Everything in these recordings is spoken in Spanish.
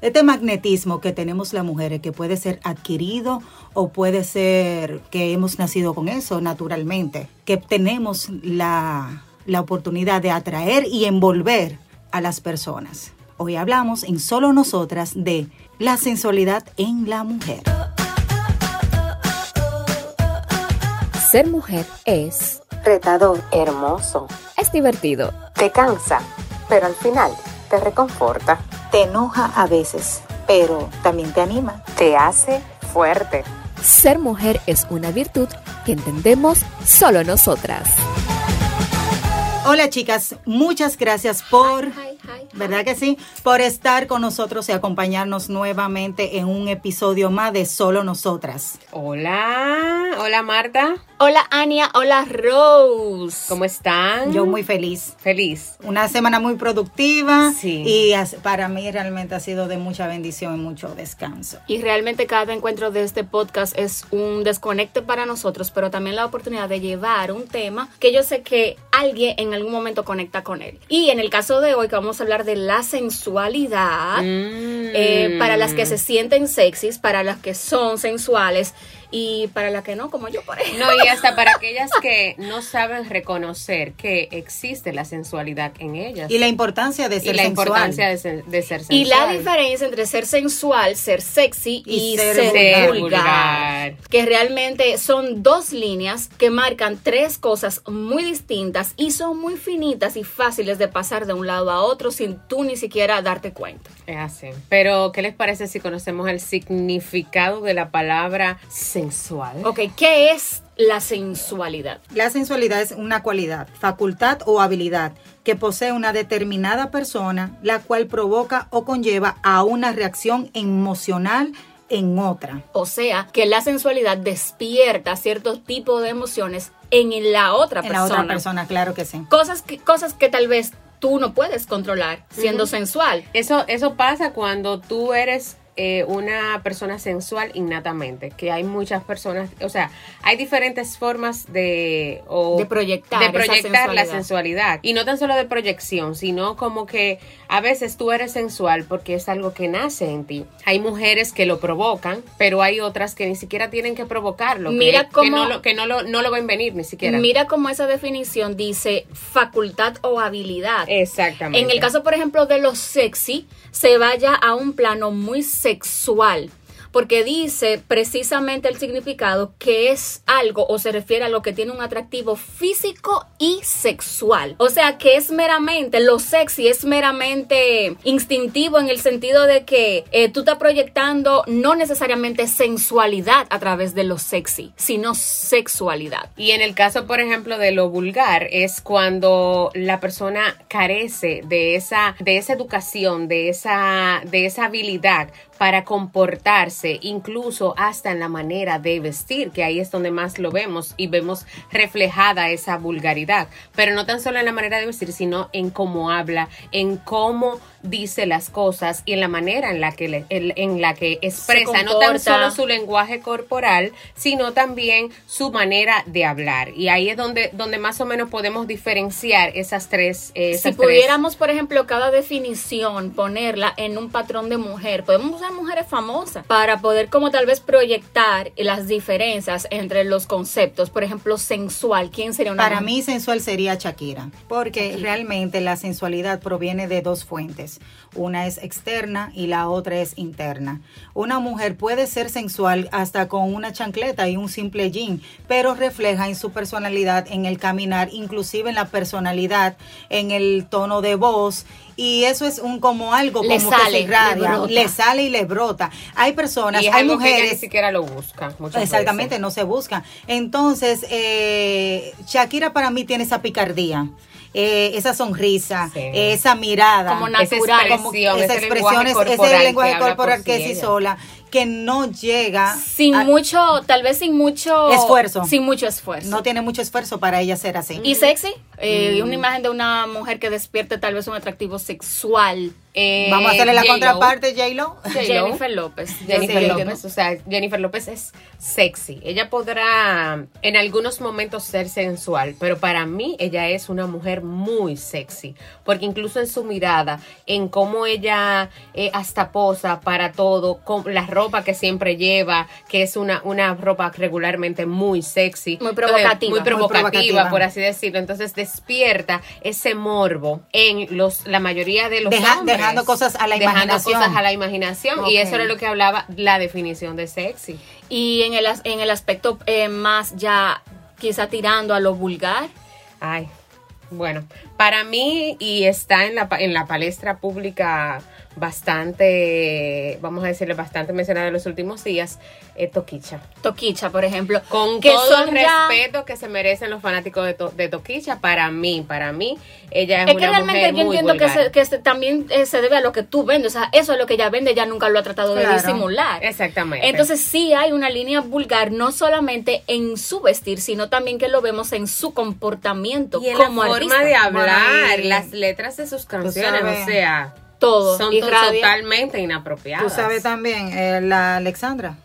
Este magnetismo que tenemos las mujeres, que puede ser adquirido o puede ser que hemos nacido con eso naturalmente, que tenemos la, la oportunidad de atraer y envolver a las personas. Hoy hablamos en Solo Nosotras de la sensualidad en la mujer. Ser mujer es retador, hermoso, es divertido, te cansa, pero al final te reconforta, Te enoja a veces, pero también te anima. te hace fuerte. ser mujer es una virtud que entendemos solo nosotras. Hola chicas, muchas gracias por, ¿verdad que sí? Por estar con nosotros y acompañarnos nuevamente en un episodio más de Solo Nosotras. Hola, hola Marta, Hola Ania, hola Rose. ¿cómo están? Yo muy feliz. feliz. Una semana muy productiva Sí. y para mí realmente ha sido de mucha bendición y mucho descanso. Y realmente cada encuentro de este podcast es un desconecte para nosotros, pero también la oportunidad de llevar un tema que yo sé que alguien en algún momento conecta con él. Y en el caso de hoy que vamos a hablar de la sensualidad, Mm. eh, para las que se sienten sexys, para las que son sensuales y para las que no, como yo por ejemplo. No, y hasta para aquellas que no saben reconocer que existe la sensualidad en ellas. Y la importancia de Y ser la sensual. importancia de ser, de ser Y la sensual. diferencia entre ser sensual, ser sexy Y y, ser ser, vulgar. Que realmente son dos líneas que marcan tres cosas muy distintas y son muy finitas y fáciles de pasar de un lado a otro sin tú ni siquiera darte cuenta. Es así. Pero, ¿qué les parece si conocemos el significado de la palabra sensual? Ok, ¿qué es la sensualidad? La sensualidad es una cualidad, facultad o habilidad que posee una determinada persona, la cual provoca o conlleva a una reacción emocional en otra. O sea, que la sensualidad despierta cierto tipo de emociones en la otra En la persona. otra persona, claro que sí. Cosas que, cosas que tal vez tú no puedes controlar siendo sensual. Eso, eso pasa cuando tú eres eh, una persona sensual innatamente, que hay muchas personas, o sea, hay diferentes formas de, o- De proyectar de proyectar la sensualidad. Y no tan solo de proyección, sino como que a veces tú eres sensual porque es algo que nace en ti. Hay mujeres que lo provocan, pero hay otras que ni siquiera tienen que provocarlo. Mira que, cómo- no, lo, que no, lo, no lo ven venir ni siquiera. Mira cómo esa definición dice facultad o habilidad. Exactamente. En el caso, por ejemplo, de lo sexy, se vaya a un plano muy sexual. Porque dice precisamente el significado que es algo o se refiere a lo que tiene un atractivo físico y sexual. O sea que es meramente, lo sexy es meramente instintivo en el sentido de que eh, tú estás proyectando no necesariamente sensualidad a través de lo sexy, sino sexualidad. Y en el caso, por ejemplo, de lo vulgar, es cuando la persona carece de esa, de esa educación, de esa, de esa habilidad para comportarse, incluso hasta en la manera de vestir, que ahí es donde más lo vemos y vemos reflejada esa vulgaridad. Pero no tan solo en la manera de vestir, sino en cómo habla, en cómo dice las cosas y en la manera en la que, le- en, en la que expresa, no tan solo su lenguaje corporal, sino también su manera de hablar. Y ahí es donde, donde más o menos podemos diferenciar esas tres. eh, Si tres- pudiéramos, por ejemplo, cada definición ponerla en un patrón de mujer, podemos usar mujeres famosas para poder como tal vez proyectar las diferencias entre los conceptos. Por ejemplo, sensual. ¿Quién sería una Para mujer? mí sensual sería Shakira, porque realmente la sensualidad proviene de dos fuentes. Una es externa y la otra es interna. Una mujer puede ser sensual hasta con una chancleta y un simple jean, pero refleja en su personalidad, en el caminar, inclusive en la personalidad, en el tono de voz. Y eso es un como algo Le como sale, que se irradia, le sale y le brota. Hay personas, Y es hay algo que ella mujeres ni siquiera lo busca. muchas Exactamente, veces. no se busca. Entonces, eh, Shakira para mí tiene esa picardía. Eh, esa sonrisa, Sí. eh, esa mirada, Como Esa natural. como expresión, esa ese expresión, lenguaje es- corporal ese que lenguaje habla corporal por que sí sí sola, que no llega Sin a- mucho, tal vez sin mucho Esfuerzo. Sin mucho esfuerzo. no tiene mucho esfuerzo para ella ser así. y sexy, eh, Mm. una imagen de una mujer que despierte tal vez un atractivo sexual Eh, Vamos a hacerle la contraparte, J-Lo. Jennifer López. Jennifer Sí. López, o sea, Jennifer López es sexy. Ella podrá en algunos momentos ser sensual, pero para mí ella es una mujer muy sexy, porque incluso en su mirada, en cómo ella eh, hasta posa para todo, con la ropa que siempre lleva, que es una, una ropa regularmente muy sexy. Muy provocativa. muy Muy provocativa, provocativa. por así decirlo. Entonces despierta ese morbo en los la mayoría de los Deja- hombres. Dejando cosas a la Dejando imaginación. cosas a la imaginación. Y Ok. eso era lo que hablaba la definición de sexy. Y en el, en el aspecto eh, más ya quizá tirando a lo vulgar. Ay, bueno, para mí y está en la, pa- en la palestra pública bastante, vamos a decirle, bastante mencionada en los últimos días, eh, Toquicha. Toquicha, por ejemplo. Con que todo el ya- respeto que se merecen los fanáticos de, To- de Toquicha, para mí, para mí, ella es, Es que realmente mujer yo muy entiendo que, vulgar. se- que se- también eh, se debe a lo que tú vendes. O sea, eso es lo que ella vende, ella nunca lo ha tratado de disimular. Exactamente. Entonces sí hay una línea vulgar, no solamente en su vestir, sino también que lo vemos en su comportamiento y en como la artista. forma de hablar, las letras de sus canciones, o sea, Todo. son irradia. totalmente inapropiadas. Tú sabes también, eh, la Alexandra.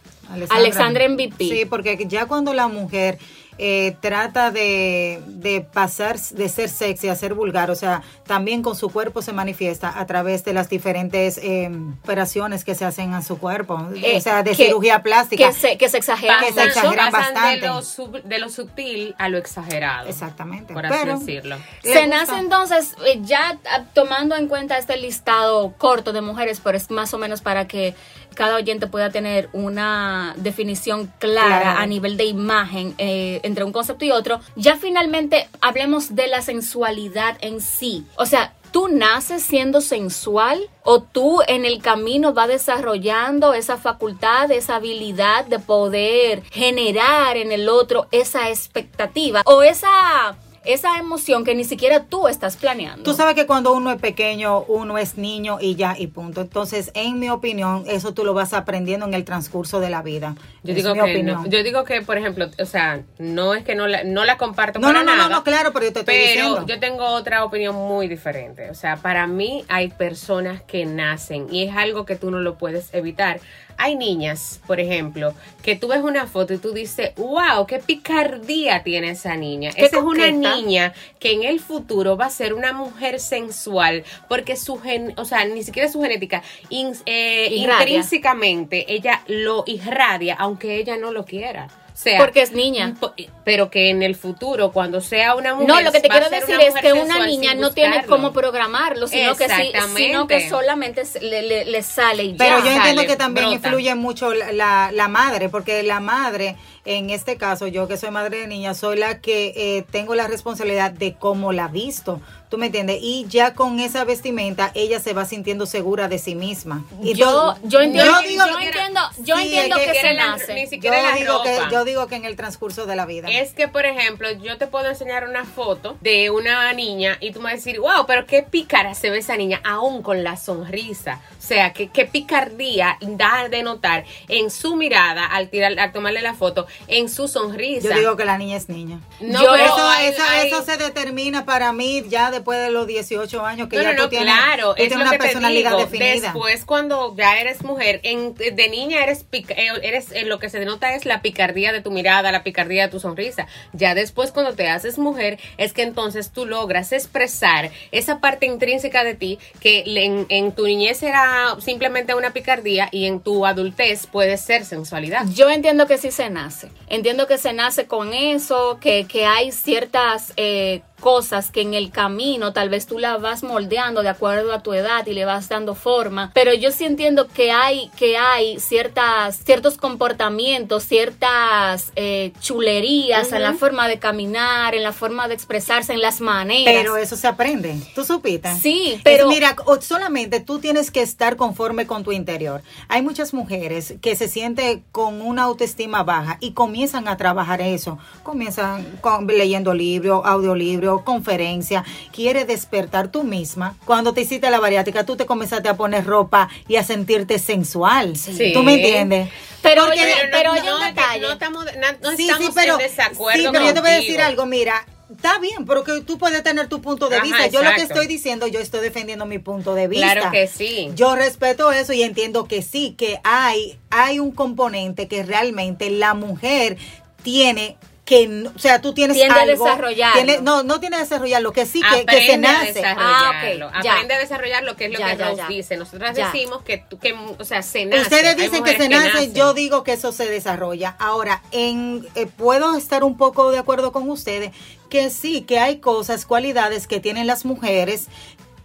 Alexandra MVP. Sí, porque ya cuando la mujer eh, trata de, de pasar de ser sexy a ser vulgar, o sea, también con su cuerpo se manifiesta a través de las diferentes eh, operaciones que se hacen a su cuerpo, Eh, o sea, de que- cirugía plástica. Que se, que se exagera Que se exageran pasan bastante. De lo, sub- de lo sutil a lo exagerado. Exactamente. Por así Pero decirlo. Se gusta. nace entonces, eh, ya ah, tomando en cuenta este listado corto de mujeres, pero es más o menos para que cada oyente pueda tener una definición clara Claro. a nivel de imagen eh, entre un concepto y otro, ya finalmente hablemos de la sensualidad en sí. O sea, ¿tú naces siendo sensual o tú en el camino vas desarrollando esa facultad, esa habilidad de poder generar en el otro esa expectativa o esa esa emoción que ni siquiera tú estás planeando? Tú sabes que cuando uno es pequeño, uno es niño y ya, y punto. Entonces, en mi opinión, eso tú lo vas aprendiendo en el transcurso de la vida. Yo Es digo mi que opinión. no. Yo digo que, por ejemplo, o sea, no es que no la, no la comparto No, para no, no, no, no, claro, pero yo te estoy pero diciendo. yo tengo otra opinión muy diferente. O sea, para mí hay personas que nacen y es algo que tú no lo puedes evitar. Hay niñas, por ejemplo, que tú ves una foto y tú dices, wow, qué picardía tiene esa niña. Esa es una niña que en el futuro va a ser una mujer sensual porque su gen, o sea, ni siquiera su genética, in- eh, intrínsecamente ella lo irradia, aunque ella no lo quiera. Sea, Porque es niña. pero que en el futuro, cuando sea una mujer, No, lo que te quiero decir es que una niña no tiene cómo programarlo, sino que, sí, sino que solamente le, le- le sale y Pero ya. yo entiendo sale, que también brota. influye mucho la, la, la madre, porque la madre, en este caso, yo que soy madre de niña, soy la que eh, tengo la responsabilidad de cómo la visto. ¿Tú me entiendes? Y ya con esa vestimenta, ella se va sintiendo segura de sí misma. Y Yo, yo entiendo, yo entiendo, yo Sí, entiendo es que, que se la- nace. ni siquiera yo la digo que yo digo que en el transcurso de la vida. Es que, por ejemplo, yo te puedo enseñar una foto de una niña y tú me vas a decir, wow, pero qué pícara se ve esa niña, aún con la sonrisa. O sea, que qué picardía da de notar en su mirada al tirar, al tomarle la foto, en su sonrisa. yo digo que la niña es niña. no, yo- pero eso, hay- eso, hay- eso se determina para mí ya después de los 18 años que no, ya no, no, tú tienes, claro, tú es tienes lo una que te personalidad digo. definida. Después, cuando ya eres mujer, en- de niña eres, eh, eres eh, lo que se denota es la picardía de tu mirada, la picardía de tu sonrisa. Ya después, cuando te haces mujer, es que entonces tú logras expresar esa parte intrínseca de ti que en, en tu niñez era simplemente una picardía y en tu adultez puede ser sensualidad. Yo entiendo que sí se nace. Entiendo que se nace con eso, que, que hay ciertas eh, cosas que en el camino tal vez tú las vas moldeando de acuerdo a tu edad y le vas dando forma. Pero yo sí entiendo que hay, que hay ciertas, ciertos comportamientos, ciertas eh, chulerías en la forma de caminar, en la forma de expresarse, en las maneras. Pero eso se aprende. ¿Tú supiste? Sí, Pero mira, solamente tú tienes que estar conforme con tu interior. Hay muchas mujeres que se sienten con una autoestima baja y comienzan a trabajar eso. Comienzan con- leyendo libros, audiolibros, conferencias. Quiere despertar tú misma. Cuando te hiciste la bariátrica, tú te comenzaste a poner ropa y a sentirte sensual. Sí. ¿Tú me entiendes? Pero Porque- pero oye no, que no estamos, no Sí, estamos sí, pero, en desacuerdo sí, pero yo te voy a decir algo, mira, Está bien, pero que tú puedes tener tu punto de Ajá, vista. Yo lo que estoy diciendo, yo estoy defendiendo mi punto de vista. Claro que sí. Yo respeto eso y entiendo que sí, que hay, hay un componente que realmente la mujer tiene que, o sea, tú tienes Tiende a algo. desarrollarlo. tiene- no, no tiene que desarrollarlo, que sí, que, que se a nace. desarrollarlo. Ah, ok, ya. Aprende a desarrollar lo que es lo Ya, que ya, Rose ya. dice. Nosotras Ya. decimos que, tú- que, o sea, se nace. Ustedes dicen que se nace, nacen. yo digo que eso se desarrolla. Ahora, en eh, puedo estar un poco de acuerdo con ustedes que sí, que hay cosas, cualidades que tienen las mujeres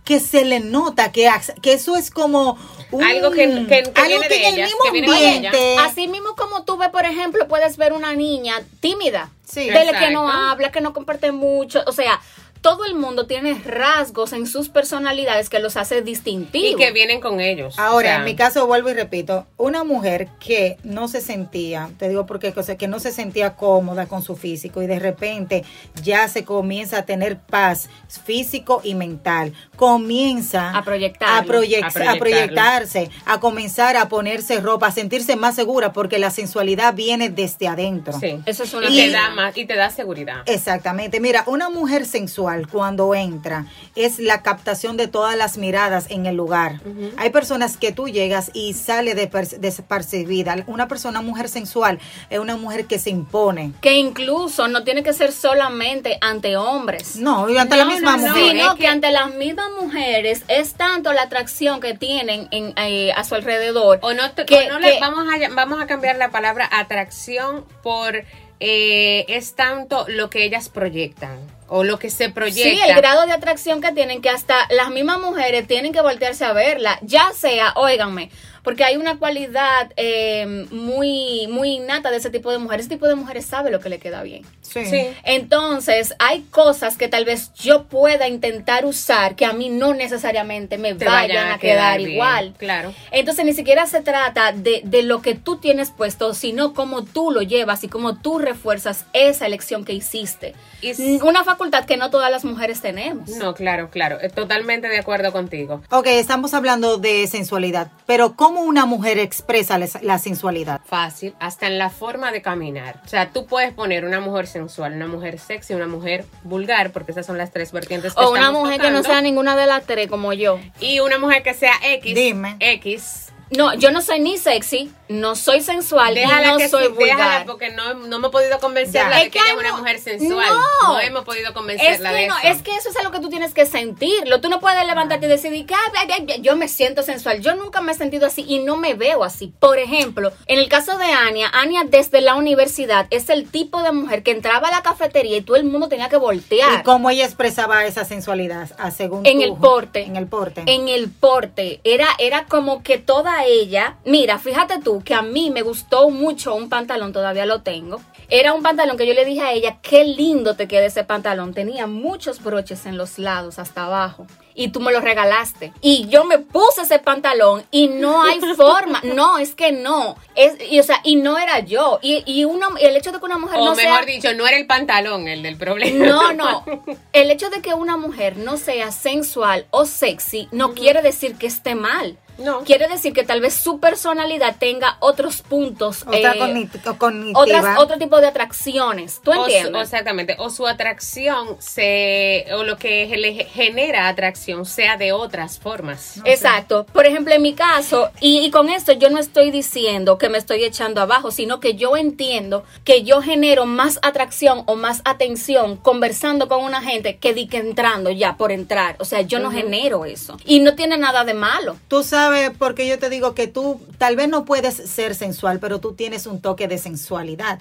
que se le nota que, que eso es como un- Algo que- que- que algo viene que de en el mismo que de ambiente. Así mismo como tú ves, por ejemplo, puedes ver una niña tímida, Sí. dele que no habla, que no comparte mucho, o sea, todo el mundo tiene rasgos en sus personalidades que los hace Y distintivos. que vienen con ellos. Ahora, O sea, en mi caso, vuelvo y repito, una mujer que no se sentía, te digo porque o sea, que no se sentía cómoda con su físico y de repente ya se comienza a tener paz físico y mental, comienza A proyectarlo. a, A a proyectarlo. proyectarse, a comenzar a ponerse ropa, a sentirse más segura porque la sensualidad viene desde adentro. Sí. Eso es una y te realidad. da más y te da seguridad. Exactamente. Mira, una mujer sensual cuando entra es la captación de todas las miradas en el lugar. Hay personas que tú llegas y sale de despercibida. Una persona, mujer sensual, es una mujer que se impone. Que incluso no tiene que ser solamente ante hombres. No, y ante la No, misma no, no, mujer. sino es que, que- ante las mismas mujeres es tanto la atracción que tienen en, eh, a su alrededor. O no, te- que- o no le- que- vamos, a, vamos a cambiar la palabra atracción por eh, es tanto lo que ellas proyectan o lo que se proyecta. Sí, el grado de atracción que tienen, que hasta las mismas mujeres tienen que voltearse a verla, ya sea, óiganme, porque hay una cualidad eh, muy, muy innata de ese tipo de mujeres. Ese tipo de mujeres sabe lo que le queda bien. Sí. Sí. Entonces, hay cosas que tal vez yo pueda intentar usar que a mí no necesariamente me vayan, a quedar, igual. Claro. Entonces ni siquiera se trata de, de lo que tú tienes puesto, sino cómo tú lo llevas y cómo tú refuerzas esa elección que hiciste. Y Una facultad que no todas las mujeres tenemos. No, claro, claro. eh, Totalmente de acuerdo contigo. Ok, estamos hablando de sensualidad, pero ¿cómo una mujer expresa la, sensualidad? Fácil, hasta en la forma de caminar. O sea, tú puedes poner una mujer sensual, una mujer sexy, una mujer vulgar, porque esas son las tres vertientes que O una mujer que no sea ninguna de las tres como yo. Y una mujer que sea X. Dime. X. No, yo no soy ni sexy, no soy sensual Déjala no que soy sí, déjala vulgar. porque no, no me he podido convencerla Ya. de Es que ella es una mu- mujer sensual. No. No, hemos podido Es convencerla que, de no, eso. es que eso es algo que tú tienes que sentirlo. Tú no puedes levantarte y decir, que, "Ah, bla, bla, bla, yo me siento sensual. Yo nunca me he sentido así y no me veo así. Por ejemplo, en el caso de Ania, Ania desde la universidad es el tipo de mujer que entraba a la cafetería y todo el mundo tenía que voltear. ¿Y cómo ella expresaba esa sensualidad? A según En tú? el porte. En el porte. En el porte. Era, era como que toda ella. Mira, fíjate tú que a mí me gustó mucho un pantalón, todavía lo tengo. Era un pantalón que yo le dije a ella, qué lindo te queda ese pantalón. Tenía muchos broches en los lados, hasta abajo. Y tú me lo regalaste. Y yo me puse ese pantalón y no hay forma. No, es que no. Es, y, o sea, y no era yo. Y, y uno, el hecho de que una mujer o no mejor sea... dicho, no era el pantalón el del problema. No, no. El hecho de que una mujer no sea sensual o sexy no quiere decir que esté mal. No. Quiere decir que tal vez su personalidad tenga otros puntos. Otra eh, cognitiva. otras, otro tipo de atracciones. ¿Tú O su- entiendes? exactamente. O su atracción se. O lo que le genera atracción sea de otras formas. Exacto. Por ejemplo, en mi caso, y, y con esto yo no estoy diciendo que me estoy echando abajo, sino que yo entiendo que yo genero más atracción o más atención conversando con una gente que di que entrando ya por entrar. O sea, yo no genero eso. Y no tiene nada de malo. Tú sabes, porque yo te digo que tú tal vez no puedes ser sensual, pero tú tienes un toque de sensualidad.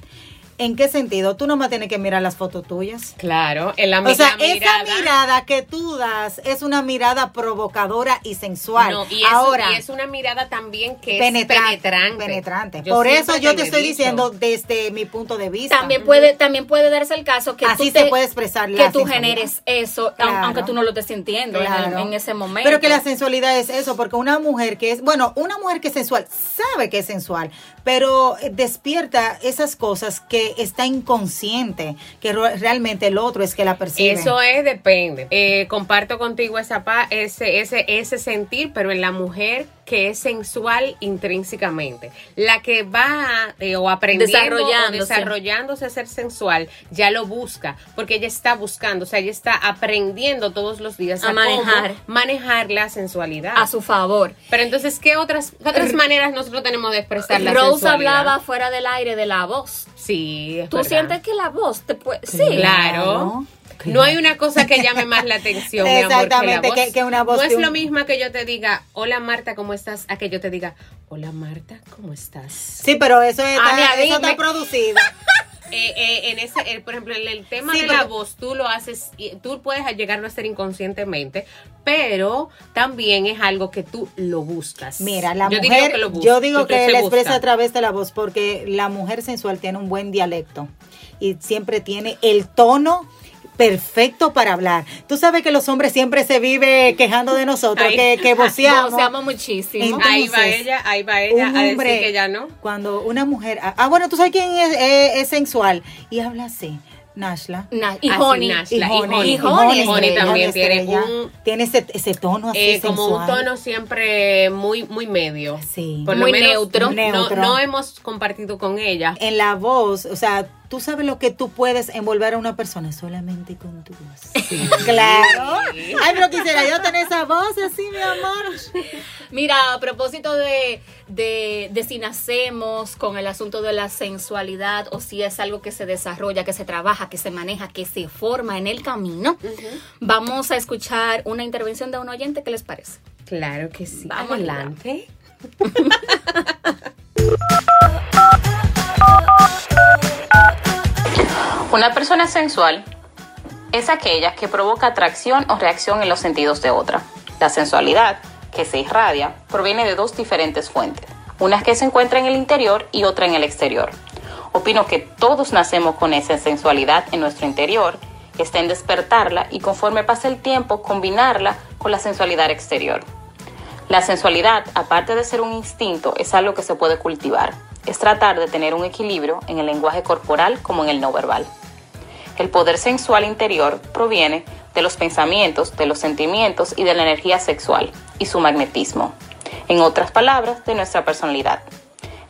¿En qué sentido? Tú no me tienes que mirar las fotos tuyas. Claro, en la O sea, esa mirada que tú das es una mirada provocadora y sensual. No, y, es, Ahora, y es una mirada también que penetra- es penetrante. penetrante. Yo Por eso yo te estoy diciendo desde mi punto de vista. También puede, también puede darse el caso que Así tú se puede expresar la que tú sensualidad. generes eso, Claro. aun- aunque tú no lo estés sintiendo en el- Claro. en, ese momento. Pero que la sensualidad es eso, porque una mujer que es, bueno, una mujer que es sensual sabe que es sensual, pero eh, despierta esas cosas que está inconsciente, que realmente el otro es que la percibe. Eso es, depende. Eh, comparto contigo esa pa, ese, ese, ese sentir, pero en la mujer que es sensual intrínsecamente. La que va eh, o aprendiendo Desarrollándose. o desarrollándose a ser sensual, ya lo busca, porque ella está buscando, o sea, ella está aprendiendo todos los días A manejar. manejar la sensualidad. A su favor. Pero entonces, ¿qué otras, qué otras maneras nosotros tenemos de expresar la Rose sensualidad? hablaba fuera del aire de la voz. Sí, es ¿Tú verdad. sientes que la voz te puede...? Sí. Claro. No hay una cosa que llame más la atención, mi amor, que la Exactamente, voz. que- que una voz No es un- lo mismo que yo te diga, hola Marta, ¿cómo estás? A que yo te diga, hola Marta, ¿cómo estás? Sí, pero eso está, mí, mí está me- producido. Eh, eh, en ese, eh, por ejemplo, en el tema Sí, de la voz, tú lo haces, y tú puedes llegarlo a hacer inconscientemente, pero también es algo que tú lo buscas. Mira, la yo digo mujer, que lo busco, yo digo que la expresa a través de la voz porque la mujer sensual tiene un buen dialecto y siempre tiene el tono perfecto para hablar. Tú sabes que los hombres siempre se vive quejando de nosotros, Ay. que, que voceamos. Voceamos muchísimo. Entonces, Ahí va ella, ahí va ella un a hombre, decir que ya no. Cuando una mujer, ah, bueno, tú sabes quién es, es- es sensual y habla así, Nashla. Na- y Honey. Y Honey, y y Honey Honey, Honey Honey también tiene un- tiene ese, ese tono así Eh, como un tono siempre muy muy medio. Sí. Por lo Muy menos neutro. No, Neutro. no hemos compartido con ella. En la voz, o sea, tú sabes lo que tú puedes envolver a una persona solamente con tu voz. Claro. Ay, pero quisiera yo tener esa voz así, mi amor. Mira, a propósito de, de, de si nacemos con el asunto de la sensualidad o si es algo que se desarrolla, que se trabaja, que se maneja, que se forma en el camino, vamos a escuchar una intervención de un oyente. ¿Qué les parece? Claro que sí. Vamos Adelante. Una persona sensual es aquella que provoca atracción o reacción en los sentidos de otra. La sensualidad, que se irradia, proviene de dos diferentes fuentes, una que se encuentra en el interior y otra en el exterior. Opino que todos nacemos con esa sensualidad en nuestro interior, está en despertarla y conforme pasa el tiempo combinarla con la sensualidad exterior. La sensualidad, aparte de ser un instinto, es algo que se puede cultivar. Es tratar de tener un equilibrio en el lenguaje corporal como en el no verbal. El poder sensual interior proviene de los pensamientos, de los sentimientos y de la energía sexual y su magnetismo. En otras palabras, de nuestra personalidad.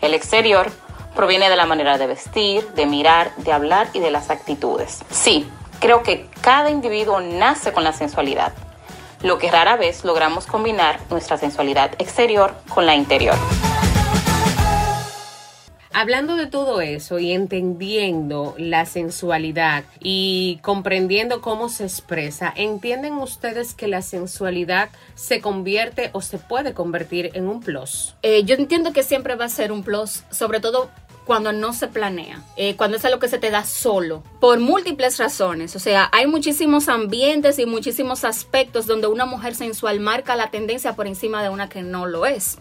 El exterior proviene de la manera de vestir, de mirar, de hablar y de las actitudes. Sí, creo que cada individuo nace con la sensualidad, lo que rara vez logramos combinar nuestra sensualidad exterior con la interior. Hablando de todo eso y entendiendo la sensualidad y comprendiendo cómo se expresa, ¿entienden ustedes que la sensualidad se convierte o se puede convertir en un plus? Eh, yo entiendo que siempre va a ser un plus, sobre todo cuando no se planea, eh, cuando es algo que se te da solo, por múltiples razones. O sea, hay muchísimos ambientes y muchísimos aspectos donde una mujer sensual marca la tendencia por encima de una que no lo es.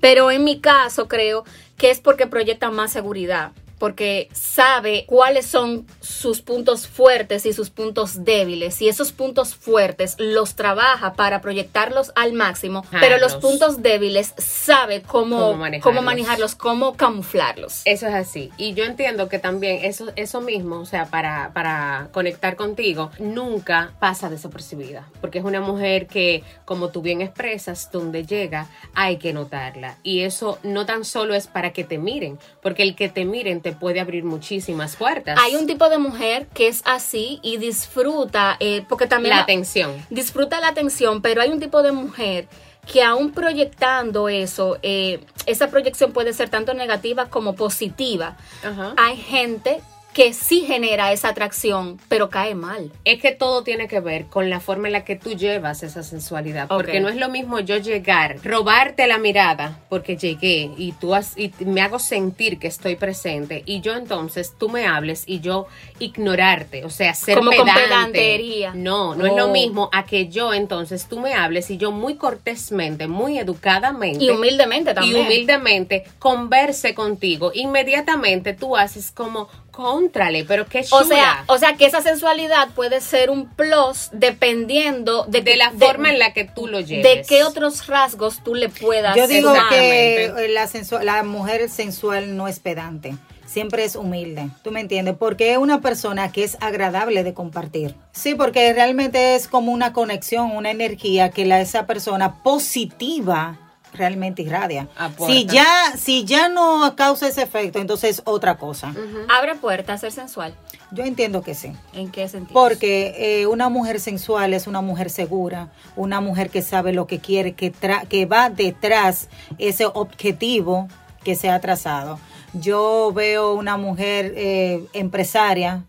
Pero en mi caso creo que es porque proyecta más seguridad porque sabe cuáles son sus puntos fuertes y sus puntos débiles y esos puntos fuertes los trabaja para proyectarlos al máximo, pero los puntos débiles sabe cómo, Cómo cómo manejarlos. manejarlos, cómo camuflarlos. Eso es así. Y yo entiendo que también eso, eso mismo, o sea, para, para conectar contigo, nunca pasa desapercibida. Porque es una mujer que, como tú bien expresas, donde llega, hay que notarla. Y eso no tan solo es para que te miren, porque el que te miren te puede abrir muchísimas puertas. Hay un tipo de mujer que es así y disfruta, eh, porque también La atención. disfruta la atención, pero hay un tipo de mujer que aún proyectando eso, eh, esa proyección puede ser tanto negativa como positiva. Ajá. Hay gente que sí genera esa atracción, pero cae mal. Es que todo tiene que ver con la forma en la que tú llevas esa sensualidad. Porque no es lo mismo yo llegar, robarte la mirada, porque llegué y tú has, y me hago sentir que estoy presente, y yo entonces tú me hables y yo ignorarte, o sea, ser Como con pedante. pedantería. No, no es lo Oh. mismo a que yo entonces tú me hables y yo muy cortésmente, muy educadamente. Y humildemente también. Y humildemente converse contigo. Inmediatamente tú haces como, contrale, pero qué chula. O sea, o sea que esa sensualidad puede ser un plus dependiendo de, de que- la forma en la que tú lo lleves. de qué otros rasgos tú le puedas Yo digo que la, la mujer sensual no es pedante. Siempre es humilde, ¿tú me entiendes? Porque es una persona que es agradable de compartir. Sí, porque realmente es como una conexión, una energía que la, esa persona positiva realmente irradia. Aporta. Si ya, si ya no causa ese efecto, entonces otra cosa. Abre puertas a ser sensual. Yo entiendo que sí. ¿En qué sentido? Porque eh, una mujer sensual es una mujer segura, una mujer que sabe lo que quiere, que, tra- que va detrás ese objetivo que se ha trazado. Yo veo una mujer eh, empresaria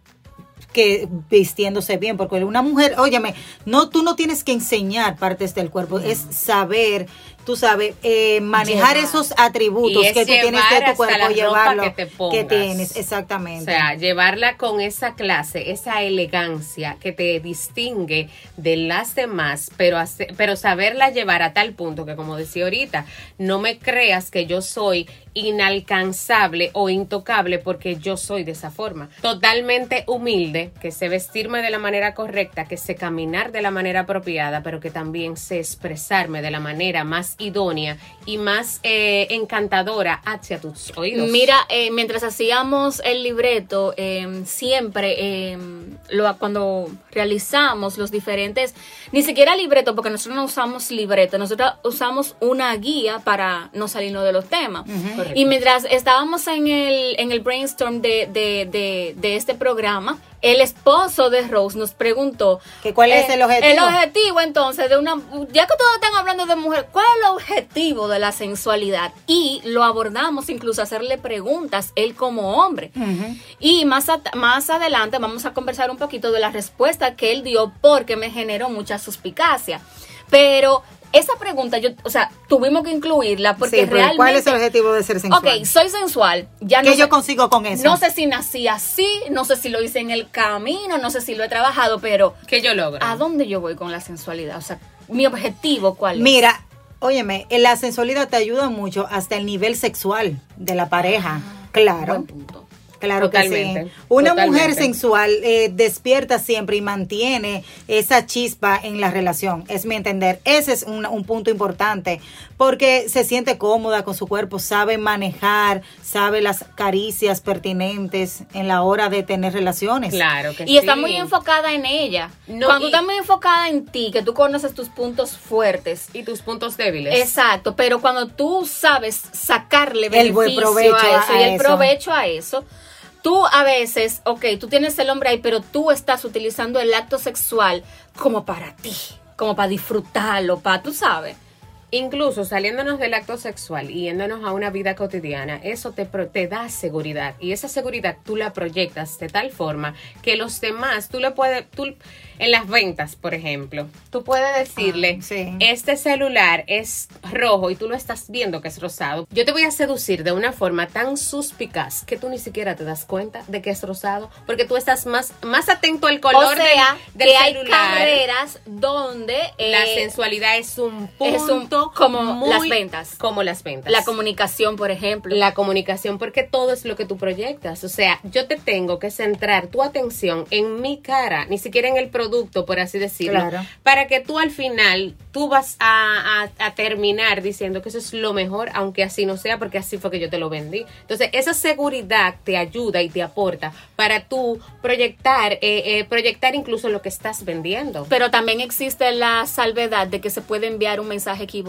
que vistiéndose bien, porque una mujer, óyeme, no, tú no tienes que enseñar partes del cuerpo, es saber, tú sabes, eh, manejar Llevar. esos atributos es que tú tienes de tu cuerpo, llevarlo, que te pongas. tienes, O exactamente. sea, llevarla con esa clase, esa elegancia que te distingue de las demás, pero, hace- pero saberla llevar a tal punto que, como decía ahorita, no me creas que yo soy inalcanzable o intocable porque yo soy de esa forma. Totalmente humilde, que sé vestirme de la manera correcta, que sé caminar de la manera apropiada, pero que también sé expresarme de la manera más idónea y más eh, encantadora hacia tus oídos. Mira, eh, mientras hacíamos el libreto, eh, siempre eh, lo, cuando realizamos los diferentes, ni siquiera libreto, porque nosotros no usamos libreto, nosotros usamos una guía para no salirnos de los temas. Correcto. Y mientras estábamos en el, en el brainstorm de, de, de, de este programa, el esposo de Rose nos preguntó ¿Que cuál es el objetivo? El objetivo entonces de una, ya que todos están hablando de mujer, ¿cuál es el objetivo de la sensualidad? Y lo abordamos incluso hacerle preguntas él como hombre. Y más, más adelante vamos a conversar un poquito de la respuesta que él dio porque me generó mucha suspicacia. Pero esa pregunta, yo, o sea, tuvimos que incluirla porque Sí, pero realmente... ¿cuál es el objetivo de ser sensual? Ok, soy sensual. Ya ¿Qué no yo sé- consigo con eso? No sé si nací así, no sé si lo hice en el camino, no sé si lo he trabajado, pero que yo logro. ¿a dónde yo voy con la sensualidad? O sea, mi objetivo, ¿cuál es? Mira, óyeme, eh, la sensualidad te ayuda mucho hasta el nivel sexual de la pareja. claro. Buen punto. Claro que sí. Una totalmente. mujer sensual eh, despierta siempre y mantiene esa chispa en la relación. Es mi entender. Ese es un, un punto importante porque se siente cómoda con su cuerpo, sabe manejar, sabe las caricias pertinentes en la hora de tener relaciones. Claro que Y está sí. muy enfocada en ella. No, Cuando y- está muy enfocada en ti, que tú conoces tus puntos fuertes. Y tus puntos débiles. Exacto, pero cuando tú sabes sacarle El buen beneficio provecho a eso a y el eso. provecho a eso, tú a veces, ok, tú tienes el hombre ahí, pero tú estás utilizando el acto sexual como para ti, como para disfrutarlo, para, tú sabes. Incluso saliéndonos del acto sexual y yéndonos a una vida cotidiana, eso te, te da seguridad y esa seguridad tú la proyectas de tal forma que los demás, tú le puedes, tú en las ventas, por ejemplo, tú puedes decirle, Ah, sí. este celular es rojo y tú lo estás viendo que es rosado. Yo te voy a seducir de una forma tan suspicaz que tú ni siquiera te das cuenta de que es rosado porque tú estás más, más atento al color o sea, del, del que hay celular. carreras donde La eh, sensualidad es un punto es un- como muy- las ventas. Como las ventas. la comunicación, por ejemplo. La comunicación, porque todo es lo que tú proyectas. O sea, yo te tengo que centrar tu atención en mi cara, ni siquiera en el producto, por así decirlo, Claro. para que tú al final, tú vas a, a- a terminar diciendo que eso es lo mejor, aunque así no sea, porque así fue que yo te lo vendí. Entonces, esa seguridad te ayuda y te aporta para tú proyectar, eh, eh, proyectar incluso lo que estás vendiendo. Pero también existe la salvedad de que se puede enviar un mensaje equivocado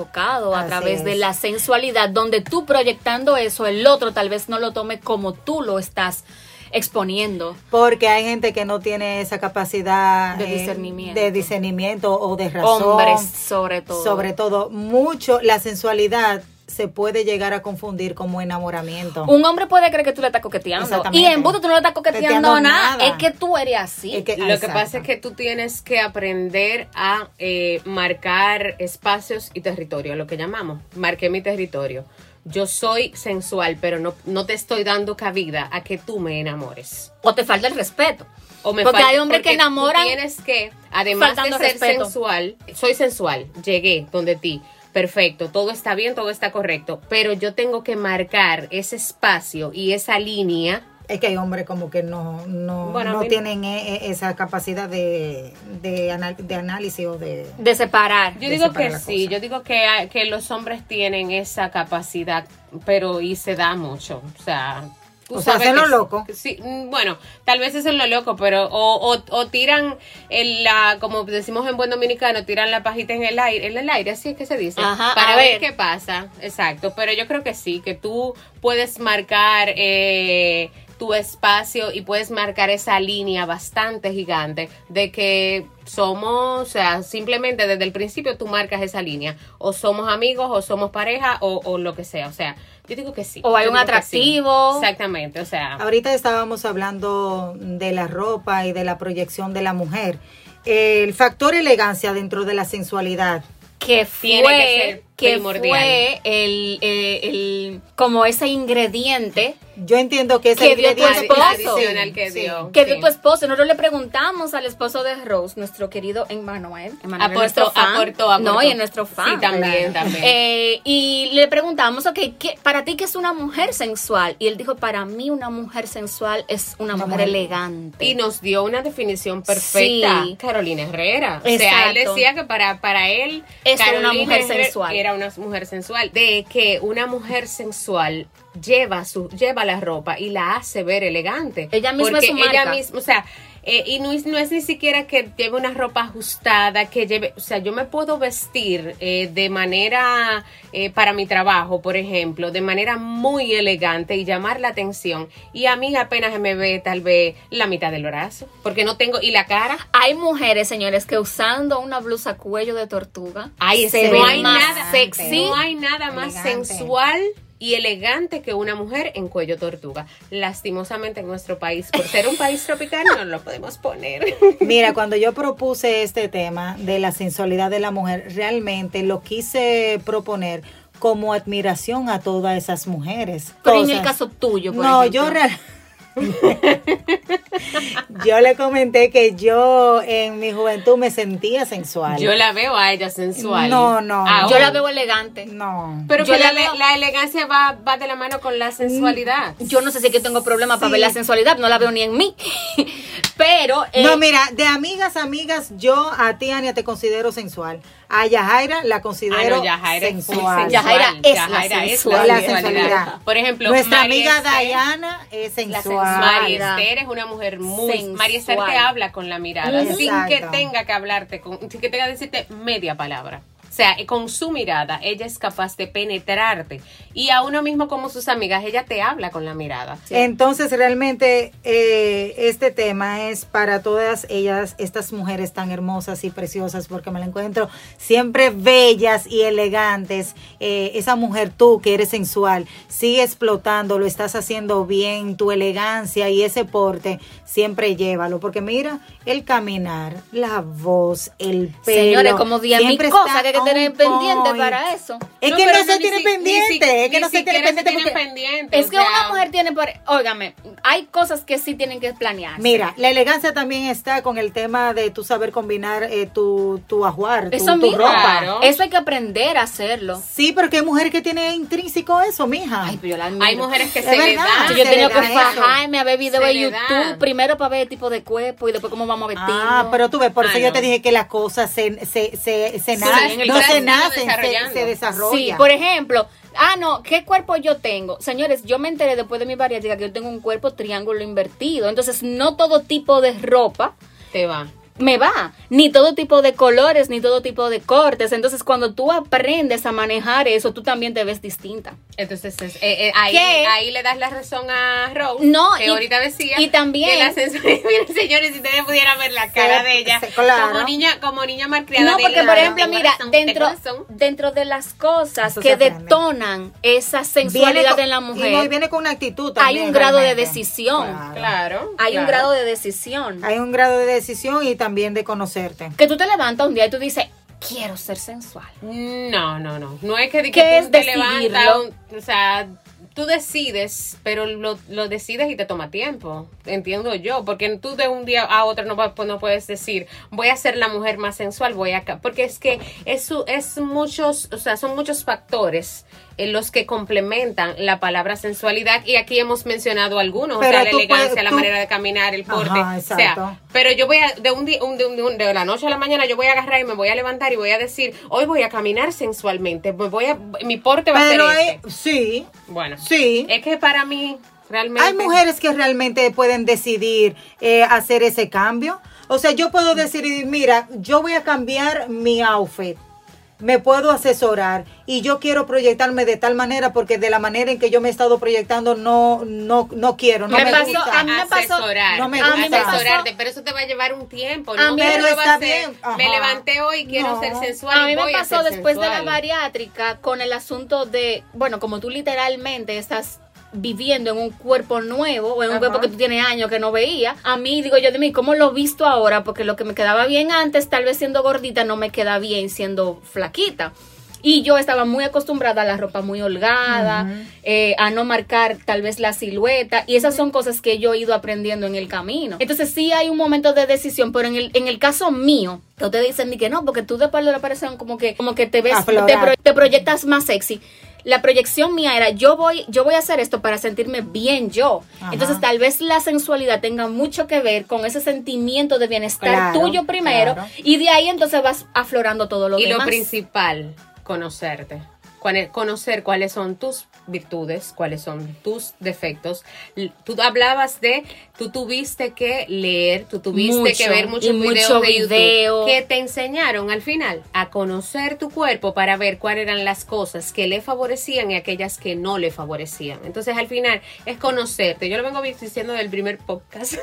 a Así través de la sensualidad, donde tú proyectando eso, el otro tal vez no lo tome como tú lo estás exponiendo. Porque hay gente que no tiene esa capacidad De eh, discernimiento. de discernimiento o de razón. Hombres, sobre todo. Sobre todo, mucho la sensualidad se puede llegar a confundir como enamoramiento. Un hombre puede creer que tú le estás coqueteando. Exactamente. Y en busto tú no le estás coqueteando Coqueteando nada. nada. Es que tú eres así. Es que- Lo que pasa es que tú tienes que aprender a eh, marcar espacios y territorio, lo que llamamos. Marqué mi territorio. Yo soy sensual, pero no, no te estoy dando cabida a que tú me enamores. O te falta el respeto. O me Porque falta- hay hombres que porque tú enamoran Tienes que, además de ser respeto. sensual, soy sensual, llegué donde ti. Perfecto, todo está bien, todo está correcto, pero yo tengo que marcar ese espacio y esa línea Es que hay hombres como que no, no, Bueno, no tienen eh, eh, esa capacidad de, de, anal- de análisis o de... De separar. Yo de digo separar que sí, yo digo que, hay- que los hombres tienen esa capacidad, pero y se da mucho. O sea, tú O sea, sabes hacen lo loco. Sí, mm, bueno, tal vez eso es lo loco, pero o, o, o tiran el, la, como decimos en buen dominicano, tiran la pajita en el aire, en el aire, así es que se dice, Ajá, para ver. ver. qué pasa. Exacto, pero yo creo que sí, que tú puedes marcar eh, tu espacio y puedes marcar esa línea bastante gigante de que somos, o sea, simplemente desde el principio tú marcas esa línea, o somos amigos, o somos pareja, o, o lo que sea, o sea, yo digo que sí. O hay yo un que sí. atractivo. Exactamente, o sea, Ahorita estábamos hablando de la ropa y de la proyección de la mujer. El factor elegancia dentro de la sensualidad. que Tiene que fue ser que primordial. fue el, eh, el como ese ingrediente Yo entiendo que es Que el dio tu esposo. adicional que dio. que Sí. dio tu esposo. Nosotros le preguntamos al esposo de Rose, nuestro querido Emmanuel. Emmanuel es Aportó, aportó, aportó. No, y es nuestro fan. Sí, también, Claro. también. Eh, y le preguntamos, ok, ¿qué, ¿para ti qué es una mujer sensual? Y él dijo, para mí una mujer sensual es una, Una mujer mujer- elegante. Y nos dio una definición perfecta. Sí. Carolina Herrera. O sea, él decía que para, para él Eso era una Carolina mujer Herrera sensual. Era una mujer sensual. De que una mujer sensual lleva su lleva la ropa y la hace ver elegante. Ella misma Porque es su ella marca. misma, o sea, eh, y no es, no es ni siquiera que lleve una ropa ajustada, que lleve, o sea, yo me puedo vestir eh, de manera, eh, para mi trabajo, por ejemplo, de manera muy elegante y llamar la atención. Y a mí apenas se me ve tal vez la mitad del brazo, porque no tengo, y la cara. Hay mujeres, señores, que usando una blusa cuello de tortuga Ay, se no hay más nada, sexy. no hay nada más Elegante. sensual y elegante que una mujer en cuello tortuga. Lastimosamente en nuestro país, por ser un país tropical, no lo podemos poner. Mira, cuando yo propuse este tema de la sensualidad de la mujer, realmente lo quise proponer como admiración a todas esas mujeres. Pero en el caso tuyo, por no, ejemplo. yo real- yo le comenté que yo en mi juventud me sentía sensual. Yo la veo a ella sensual. No, no, Ah. Yo la veo elegante. no. Pero yo que la, la veo- la elegancia va, va de la mano con la sensualidad. Yo no sé si que tengo problemas para ver la sensualidad, no la veo ni en mí. Pero eh, no, mira, de amigas, amigas, yo a ti, Ania, te considero sensual. A Yajaira la Ah, considero no, Yajaira es muy sensual. sensual. Yajaira es la Yajaira es. La sensualidad. Por ejemplo, Nuestra María amiga Esther- Diana es sensual. sensual. María Esther es una mujer muy Sensual. María Esther te habla con la mirada sin que tenga que hablarte con, sin que tenga que decirte media palabra o sea eh, con su mirada ella es capaz de penetrarte y a uno mismo como sus amigas ella te habla con la mirada Entonces, realmente, eh, este tema es para todas ellas, estas mujeres tan hermosas y preciosas, porque me la encuentro siempre bellas y elegantes. Eh, esa mujer, tú que eres sensual, sigue explotando, lo estás haciendo bien, tu elegancia y ese porte, siempre llévalo, porque mira, el caminar, la voz, el pelo. señores, como mil siempre cosas está que que tener pendiente point. para eso. Es No, que pero no se tiene si- pendiente, si- es que no se tiene pendiente. tiene porque- pendiente, Es o que una mujer tiene, óigame, hay cosas que sí tienen que planear. Mira, la elegancia también está con el tema de tú saber combinar eh, tu, tu ajuar, eso tu ropa. Claro. eso hay que aprender a hacerlo. Sí, porque hay mujeres que tienen intrínseco eso, mija. Ay, pero yo la hay mujeres que Es se le verdad. dan yo tengo le que fajarme a ver videos de le YouTube, primero para ver el tipo de cuerpo y después cómo vamos a vestirnos. Ah, pero tú ves, por Ah, eso yo no. te dije que las cosas se, se, se, se Sí, nacen, en el no se nacen, se, se desarrollan. Sí, por ejemplo, ah, no, ¿qué cuerpo yo tengo? Señores, yo me enteré después de mi bariátrica que yo tengo un cuerpo triángulo invertido. Entonces, no todo tipo de ropa te va me va, ni todo tipo de colores, ni todo tipo de cortes. Entonces, cuando tú aprendes a manejar eso, tú también te ves distinta. Entonces, es- eh, eh, ahí, ahí le das la razón a Rose, No, que y- ahorita decía y también- que la sensualidad, miren señores, si ustedes pudieran ver la cara Se- de ella, se- claro. como niña, como niña malcriada. No, de porque por ejemplo, mira, razón, dentro, razón. dentro de las cosas Eso que detonan esa sensualidad con- en la Y no, y mujer, viene con una actitud hay un grado de decisión. Claro. hay un claro. grado de decisión. Hay un grado de decisión y también de conocerte. Que tú te levantas un día y tú dices, quiero ser sensual. No, no, no. No es que, di ¿Qué que tú es te decidirlo? levantas, o sea, tú decides, pero lo, lo decides y te toma tiempo, entiendo yo, porque tú de un día a otro no, pues no puedes decir, voy a ser la mujer más sensual, voy a... ca-", Porque es que eso es muchos, o sea, son muchos factores los que complementan la palabra sensualidad y aquí hemos mencionado algunos, Pero o sea, la elegancia, puedes- la manera de caminar, el porte, Ajá, o exacto. sea, pero yo voy a, de un día, un- de, un- de la noche a la mañana, yo voy a agarrar y me voy a levantar y voy a decir, hoy voy a caminar sensualmente, me voy a, mi porte va Pero a ser hay, este. sí, Bueno, sí. es que para mí, Realmente. Hay mujeres que realmente pueden decidir eh, hacer ese cambio. O sea, yo puedo decidir, mira, yo voy a cambiar mi outfit. Me puedo asesorar y yo quiero proyectarme de tal manera porque de la manera en que yo me he estado proyectando no no no quiero, no Me me, pasó- gusta. a mí me pasó- asesorar, no me a mí me pasó- asesorarte, pero eso te va a llevar un tiempo. A no mí- Pero a está bien. Me levanté hoy y quiero No. ser sensual. A mí me voy a pasó después de la bariátrica con el asunto de, bueno, como tú literalmente estás viviendo en un cuerpo nuevo o en un Ajá. cuerpo que tú tienes años que no veía. A mí digo yo de mí, ¿cómo lo he visto ahora? Porque lo que me quedaba bien antes, tal vez siendo gordita, no me queda bien siendo flaquita. Y yo estaba muy acostumbrada a la ropa muy holgada, eh, a no marcar tal vez la silueta. Y esas son cosas que yo he ido aprendiendo en el camino. Entonces sí hay un momento de decisión, pero en el, en el caso mío, que ustedes dicen que no, porque tú después de la operación como que, como que te ves, te, Aflorar. pro- te proyectas más sexy. La proyección mía era yo voy, yo voy a hacer esto para sentirme bien yo. Ajá. Entonces tal vez la sensualidad tenga mucho que ver con ese sentimiento de bienestar Claro, tuyo primero claro. y de ahí entonces vas aflorando todo lo Y demás. lo principal, conocerte. Conocer cuáles son tus virtudes, cuáles son tus defectos. Tú hablabas de, tú tuviste que leer, tú tuviste Mucho, que ver muchos videos mucho de YouTube video. que te enseñaron al final a conocer tu cuerpo para ver cuáles eran las cosas que le favorecían y aquellas que no le favorecían. Entonces al final es conocerte. Yo lo vengo diciendo del primer podcast.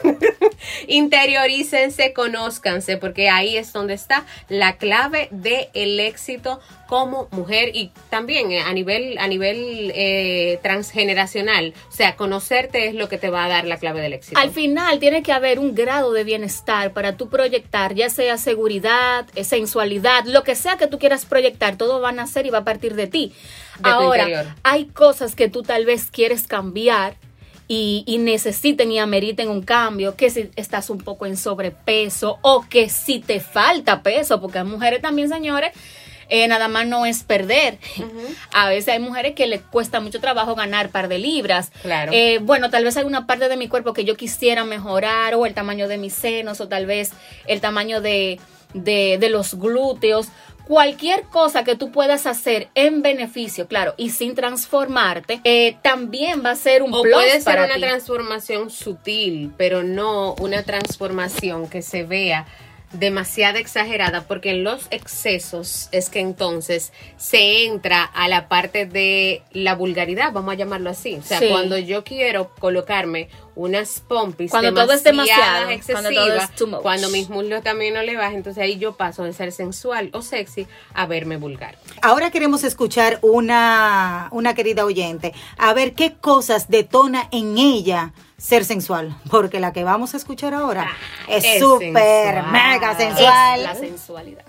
Interiorícense, conózcanse, porque ahí es donde está la clave del éxito como mujer y también eh, a nivel a nivel eh, transgeneracional. O sea, conocerte es lo que te va a dar la clave del éxito. Al final tiene que haber un grado de bienestar para tú proyectar, ya sea seguridad, eh, sensualidad, lo que sea que tú quieras proyectar, todo va a nacer y va a partir de ti. De Ahora, hay cosas que tú tal vez quieres cambiar y, y necesiten y ameriten un cambio, que si estás un poco en sobrepeso o que si te falta peso, porque hay mujeres también, señores, eh, nada más no es perder. A veces hay mujeres que le cuesta mucho trabajo ganar par de libras. Claro. Eh, bueno, tal vez hay una parte de mi cuerpo que yo quisiera mejorar, o el tamaño de mis senos, o tal vez el tamaño de, de, de los glúteos. Cualquier cosa que tú puedas hacer en beneficio, claro, y sin transformarte, eh, también va a ser un o plus puede ser para una ti. transformación sutil, pero no una transformación que se vea demasiado exagerada, porque en los excesos es que entonces se entra a la parte de la vulgaridad, vamos a llamarlo así. O sea, Sí. cuando yo quiero colocarme unas pompis Cuando todo es demasiadas demasiado, cuando excesivas, todo es too much. cuando mis muslos también no le bajan, entonces ahí yo paso de ser sensual o sexy a verme vulgar. Ahora queremos escuchar una, una querida oyente, a ver qué cosas detona en ella ser sensual, porque la que vamos a escuchar ahora es es súper sensual. mega Es sensual. la sensualidad.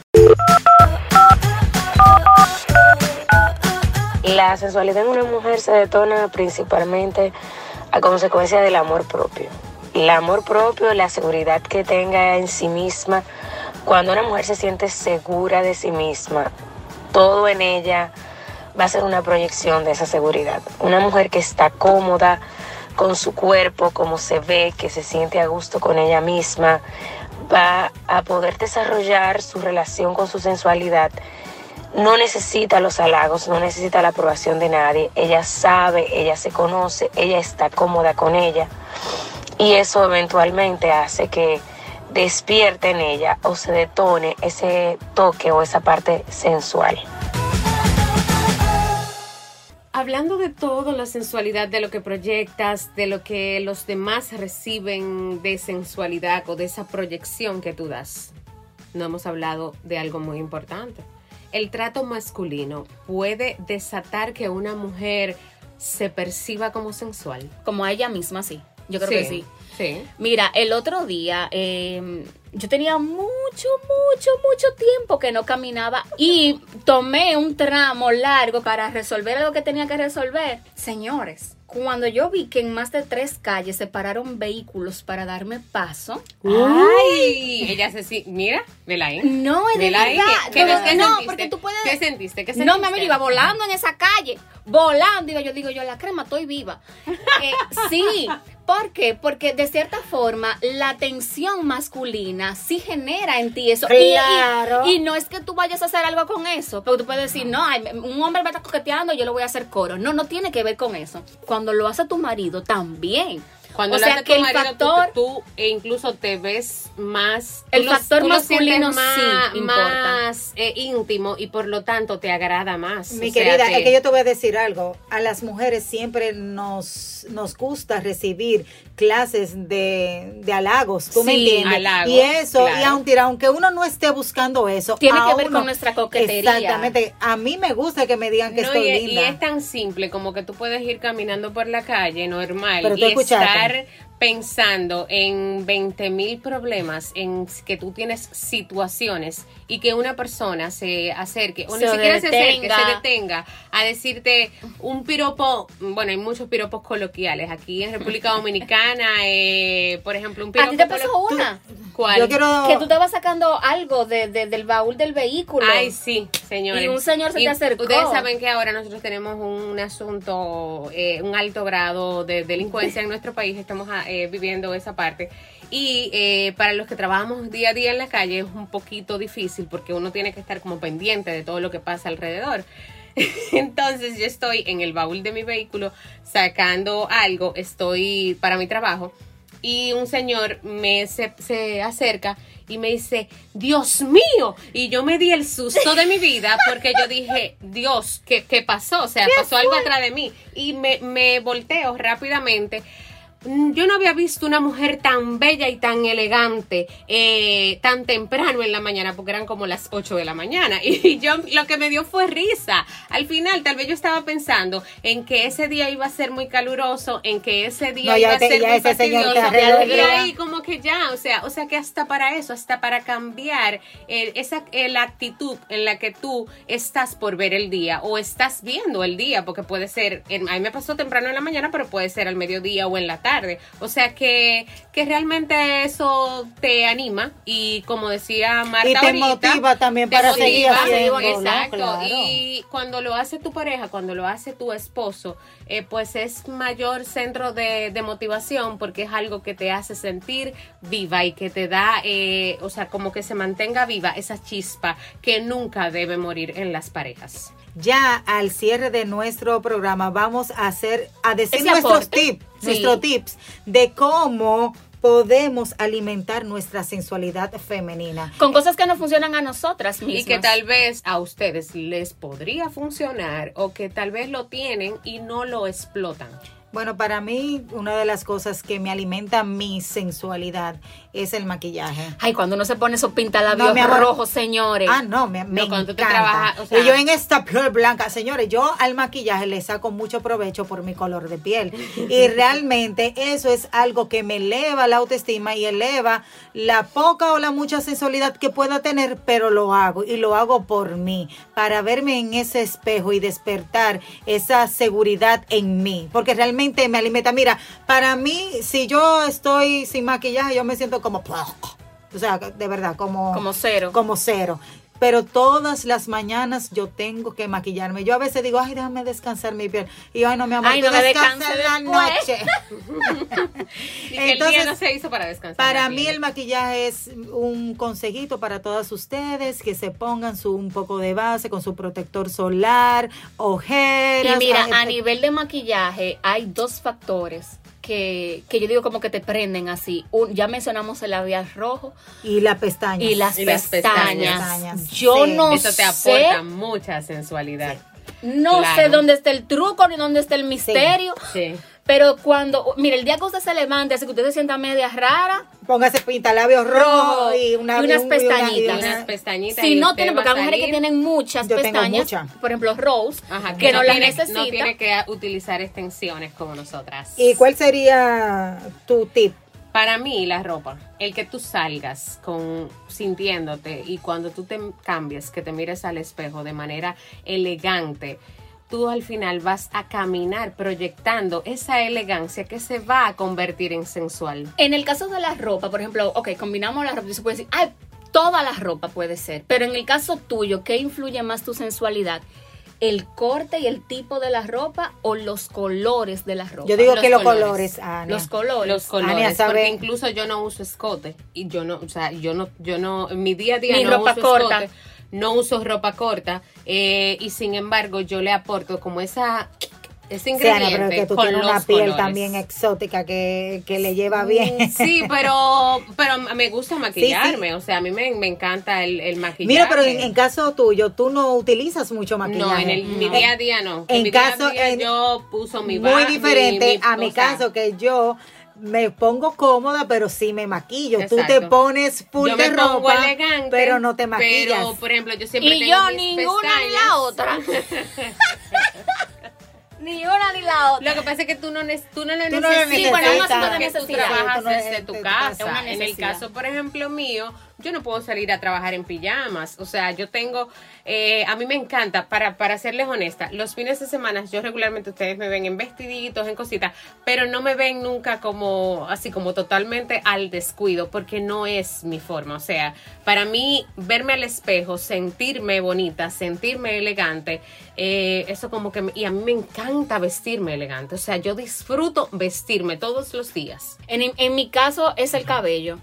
La sensualidad en una mujer se detona principalmente a consecuencia del amor propio. El amor propio, la seguridad que tenga en sí misma. Cuando una mujer se siente segura de sí misma, todo en ella va a ser una proyección de esa seguridad. Una mujer que está cómoda con su cuerpo, como se ve, que se siente a gusto con ella misma, va a poder desarrollar su relación con su sensualidad no necesita los halagos, no necesita la aprobación de nadie. Ella sabe, ella se conoce, ella está cómoda con ella. Y eso eventualmente hace que despierte en ella o se detone ese toque o esa parte sensual. Hablando de todo, la sensualidad, de lo que proyectas, de lo que los demás reciben de sensualidad o de esa proyección que tú das, no hemos hablado de algo muy importante. El trato masculino puede desatar que una mujer se perciba como sensual. Como a ella misma, sí. Yo creo que sí. Sí. Mira, el otro día eh, yo tenía mucho, mucho, mucho tiempo que no caminaba y tomé un tramo largo para resolver algo que tenía que resolver. Señores, cuando yo vi que en más de tres calles se pararon vehículos para darme paso, Ay, ella se sí, mira, vela ahí. no, es de verdad. ¿Qué, no, qué no, sentiste? porque tú puedes... ¿Qué sentiste? ¿Qué No, sentiste? mi amiga, iba volando en esa calle, volando, iba yo digo yo, la crema, estoy viva. Eh, sí, ¿Por qué? Porque de cierta forma la tensión masculina sí genera en ti eso. Y- y- Claro. Y, no es que tú vayas a hacer algo con eso, porque tú puedes decir, no, ay, un hombre me está coqueteando, yo le voy a hacer coro. No, no tiene que ver con eso. Cuando lo hace tu marido, también. Cuando o sea que el marido, factor... tú, e incluso te ves más... El factor masculino más, sí más eh, íntimo y por lo tanto te agrada más. Mi O sea, querida, te- es que yo te voy a decir algo. A las mujeres siempre nos, nos gusta recibir clases de, de halagos, ¿tú me Sí, entiendes? halagos, y eso, claro. y aunque, aunque uno no esté buscando eso, Tiene que ver uno- con nuestra coquetería. Exactamente. A mí me gusta que me digan que No, estoy y, linda. y es tan simple como que tú puedes ir caminando por la calle normal Pero y escuchaste. Estar pensando en 20 mil problemas, en que tú tienes situaciones y que una persona se acerque, o ni siquiera se acerque, se detenga a decirte un piropo, bueno, hay muchos piropos coloquiales. Aquí en República Dominicana, eh, por ejemplo, un ¿A piropo... ti te pasó una? ¿Cuál? Yo quiero... Que tú estabas sacando algo de, de- del baúl del vehículo. Ay, sí, señores. Y un señor se te acercó. Ustedes saben que ahora nosotros tenemos un asunto, eh, un alto grado de delincuencia en nuestro país, estamos eh, viviendo esa parte. Y eh, para los que trabajamos día a día en la calle es un poquito difícil porque uno tiene que estar como pendiente de todo lo que pasa alrededor. Entonces yo estoy en el baúl de mi vehículo sacando algo, estoy para mi trabajo y un señor me se, se acerca y me dice, Dios mío, y yo me di el susto de mi vida porque yo dije, Dios, ¿qué, qué pasó? O sea, pasó algo atrás de mí y me, me volteo rápidamente. Mm, Yo no había visto una mujer tan bella y tan elegante eh, tan temprano en la mañana, porque eran como las 8 de la mañana. Y yo lo que me dio fue risa. Al final, tal vez yo estaba pensando en que ese día iba a ser muy caluroso, en que ese día No, iba a ser muy fastidioso. el Y ahí como que ya, o sea, o sea que hasta para eso, hasta para cambiar eh, esa la actitud en la que tú estás por ver el día o estás viendo el día, porque puede ser, en- a mí me pasó temprano en la mañana, pero puede ser al mediodía o en la tarde. O sea que, que realmente eso te anima y como decía Marta Y te ahorita, motiva también para motiva, seguir haciéndolo, Exacto. claro. Y cuando lo hace tu pareja, cuando lo hace tu esposo, eh, pues es mayor centro de, de motivación porque es algo que te hace sentir viva y que te da, eh, o sea, como que se mantenga viva esa chispa que nunca debe morir en las parejas. Ya al cierre de nuestro programa vamos a hacer, a decir Ese nuestros aporte. tips, Sí. nuestros tips de cómo podemos alimentar nuestra sensualidad femenina. Con cosas que no funcionan a nosotras mismas. Y que tal vez a ustedes les podría funcionar o que tal vez lo tienen y no lo explotan. Bueno, para mí una de las cosas que me alimenta mi sensualidad es el maquillaje. Ay, cuando uno se pone esos pintalabios No, rojos, señores. Ah, no, me, me No, cuando tú te encanta. trabajas, o sea- y yo en esta piel blanca, señores, yo al maquillaje le saco mucho provecho por mi color de piel. Y realmente eso es algo que me eleva la autoestima y eleva la poca o la mucha sensualidad que pueda tener, pero lo hago y lo hago por mí, para verme en ese espejo y despertar esa seguridad en mí, porque realmente me alimenta. Mira, para mí, si yo estoy sin maquillaje, yo me siento como... O sea, de verdad, como... Como cero. Como cero. Pero todas las mañanas yo tengo que maquillarme. Yo a veces digo, ay, déjame descansar mi piel. Y ay, no, mi amor, Ay, tú no me descansa en la noche. Y que el día no se hizo para descansar. Para mí el maquillaje es un consejito para todas ustedes que se pongan su un poco de base con su protector solar, ojeras. Y mira, a nivel de maquillaje hay dos factores que, que yo digo como que te prenden así. Un- ya mencionamos el labial rojo y la pestaña. y las Y las pestañas. Yo Sí. no Eso te sé, aporta mucha sensualidad. no Claro. sé dónde está el truco ni dónde está el misterio. Sí. Pero cuando, mire, el día que usted se levante, así que usted se sienta media rara, Póngase pintalabios rojos y, una, Y unas un- pestañitas. y Unas pestañitas. si y no tienen, porque a hay mujeres que tienen muchas Yo tengo pestañas, muchas. por ejemplo Rose, Ajá, que, no, las necesita. No tiene que utilizar extensiones como nosotras. ¿Y cuál sería tu tip? Para mí, la ropa, el que tú salgas con sintiéndote y cuando tú te cambies, que te mires al espejo de manera elegante, tú al final vas a caminar proyectando esa elegancia que se va a convertir en sensual. En el caso de la ropa, por ejemplo, ok, combinamos la ropa y se puede decir, ay, toda la ropa puede ser, pero en el caso tuyo, ¿qué influye más tu sensualidad? el corte y el tipo de la ropa o los colores de la ropa. Yo digo Los que los colores. colores, Ania. los colores. Los colores, Ania sabe- porque incluso yo no uso escote y yo no, o sea, yo no, yo no, en mi día a día Ni no ropa uso corta. escote, no uso ropa corta eh, y sin embargo yo le aporto como esa ese Sí, Ania, ingrediente pero es que tú tienes una piel colores. también exótica que, que le lleva bien. Mm, Sí, pero, pero me gusta maquillarme, o sea, a mí me, me encanta el, el maquillaje. Mira, pero en, en caso tuyo, tú no utilizas mucho maquillaje. no, en el, mi día a día no. En mi día a caso- día en- yo puso mi Muy diferente mi- mi- a mi sea, caso, que yo me pongo cómoda, pero sí me maquillo. Tú te Exacto. pones full yo de me pongo ropa, elegante, pero no te maquillas. Pero, por ejemplo, yo siempre y tengo yo mis ninguna ni la otra. ni una ni la otra. Lo que pasa es que tú no, ne- tú no lo Tú no lo necesitas. necesitas. Bueno, porque tú necesidad. trabajas Tú no- desde de tu casa. En el caso, por ejemplo, mío, yo no puedo salir a trabajar en pijamas. O sea, yo tengo, eh, a mí me encanta, para, para serles honesta, los fines de semana yo regularmente ustedes me ven en vestiditos, en cositas, pero no me ven nunca como, así como totalmente al descuido, porque no es mi forma. O sea, para mí, verme al espejo, sentirme bonita, sentirme elegante, eh, eso como que, y a mí me encanta vestirme elegante. O sea, yo disfruto vestirme todos los días. En, en mi caso es el cabello.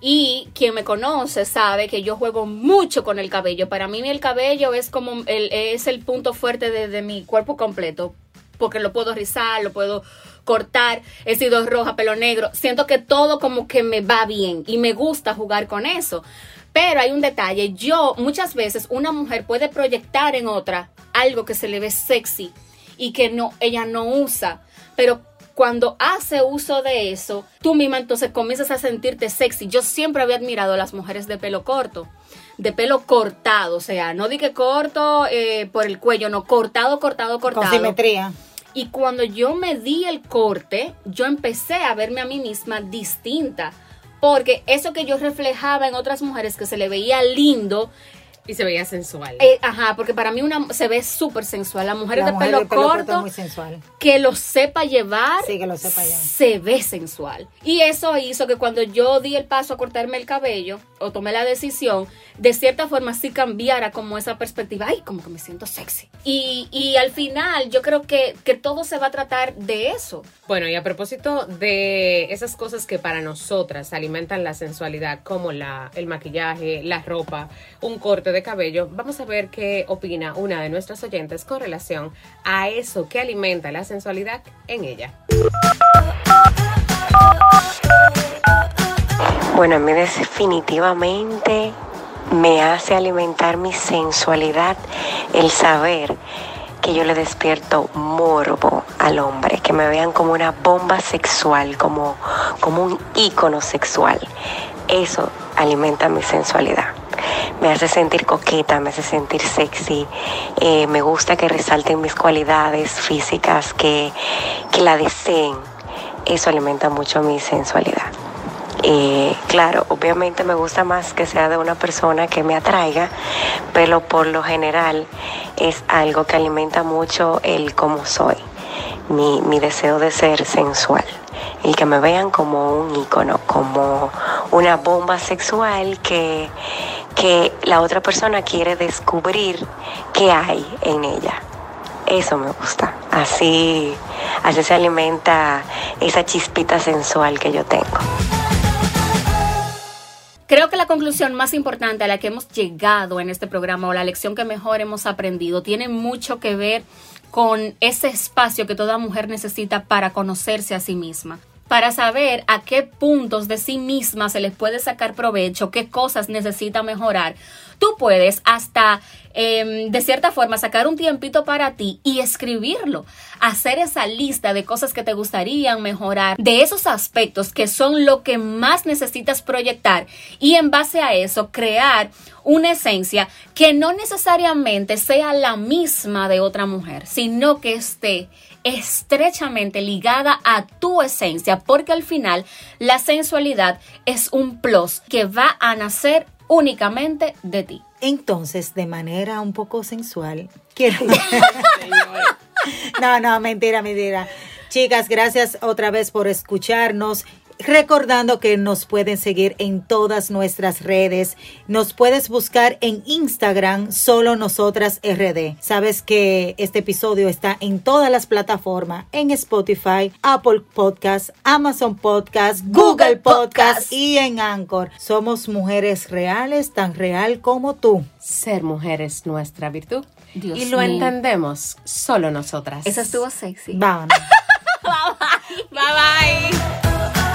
Y quien me conoce sabe que yo juego mucho con el cabello. Para mí el cabello es como el, es el punto fuerte de, mi cuerpo completo. Porque lo puedo rizar, lo puedo cortar. He sido roja, pelo negro. Siento que todo como que me va bien y me gusta jugar con eso. Pero hay un detalle. Yo muchas veces una mujer puede proyectar en otra algo que se le ve sexy y que no ella no usa. Pero cuando hace uso de eso, tú misma entonces comienzas a sentirte sexy. Yo siempre había admirado a las mujeres de pelo corto, de pelo cortado, o sea, no di que corto eh, por el cuello, no, cortado, cortado, cortado. Con simetría. Y cuando yo me di el corte, yo empecé a verme a mí misma distinta. Porque eso que yo reflejaba en otras mujeres que se le veía lindo, Y se veía sensual. eh, ajá, porque para mí una se ve súper sensual. La mujer La de mujer pelo corto muy sensual. que lo sepa llevar, Sí, que lo sepa llevar. se ve sensual. Y eso hizo que cuando yo di el paso a cortarme el cabello o tomé la decisión, de cierta forma sí cambiara como esa perspectiva. Ay, como que me siento sexy. Y, y al final yo creo que, que todo se va a tratar de eso. Bueno, y a propósito de esas cosas que para nosotras alimentan la sensualidad, como la, el maquillaje, la ropa, un corte de cabello, vamos a ver qué opina una de nuestras oyentes con relación a eso que alimenta la sensualidad en ella. Bueno, a mí definitivamente me hace alimentar mi sensualidad el saber que yo le despierto morbo al hombre, que me vean como una bomba sexual, como, como un ícono sexual. Eso alimenta mi sensualidad. Me hace sentir coqueta, me hace sentir sexy, eh, me gusta que resalten mis cualidades físicas, que, que la deseen. Eso alimenta mucho mi sensualidad. Eh, claro, obviamente me gusta más que sea de una persona que me atraiga, pero por lo general es algo que alimenta mucho el cómo soy, mi, mi deseo de ser sensual, el que me vean como un ícono, como una bomba sexual que, que la otra persona quiere descubrir qué hay en ella. Eso me gusta. Así, así se alimenta esa chispita sensual que yo tengo. Creo que la conclusión más importante a la que hemos llegado en este programa o la lección que mejor hemos aprendido tiene mucho que ver con ese espacio que toda mujer necesita para conocerse a sí misma, para saber a qué puntos de sí misma se les puede sacar provecho, qué cosas necesita mejorar. Tú puedes hasta, eh, de cierta forma, sacar un tiempito para ti y escribirlo, hacer esa lista de cosas que te gustarían mejorar, de esos aspectos que son lo que más necesitas proyectar y en base a eso crear una esencia que no necesariamente sea la misma de otra mujer, sino que esté estrechamente ligada a tu esencia, porque al final la sensualidad es un plus que va a nacer únicamente de ti. Entonces, de manera un poco sensual, quiero... no, no, mentira, mentira. Chicas, gracias otra vez por escucharnos. Recordando que nos pueden seguir en todas nuestras redes. Nos puedes buscar en Instagram, solo nosotras RD. Sabes que este episodio está en todas las plataformas, en Spotify, Apple Podcast, Amazon Podcast, Google Podcast y en Anchor. Somos mujeres reales, tan real como tú. Ser mujer es nuestra virtud. Dios y lo mío. entendemos solo nosotras. Esa estuvo sexy. Vámonos.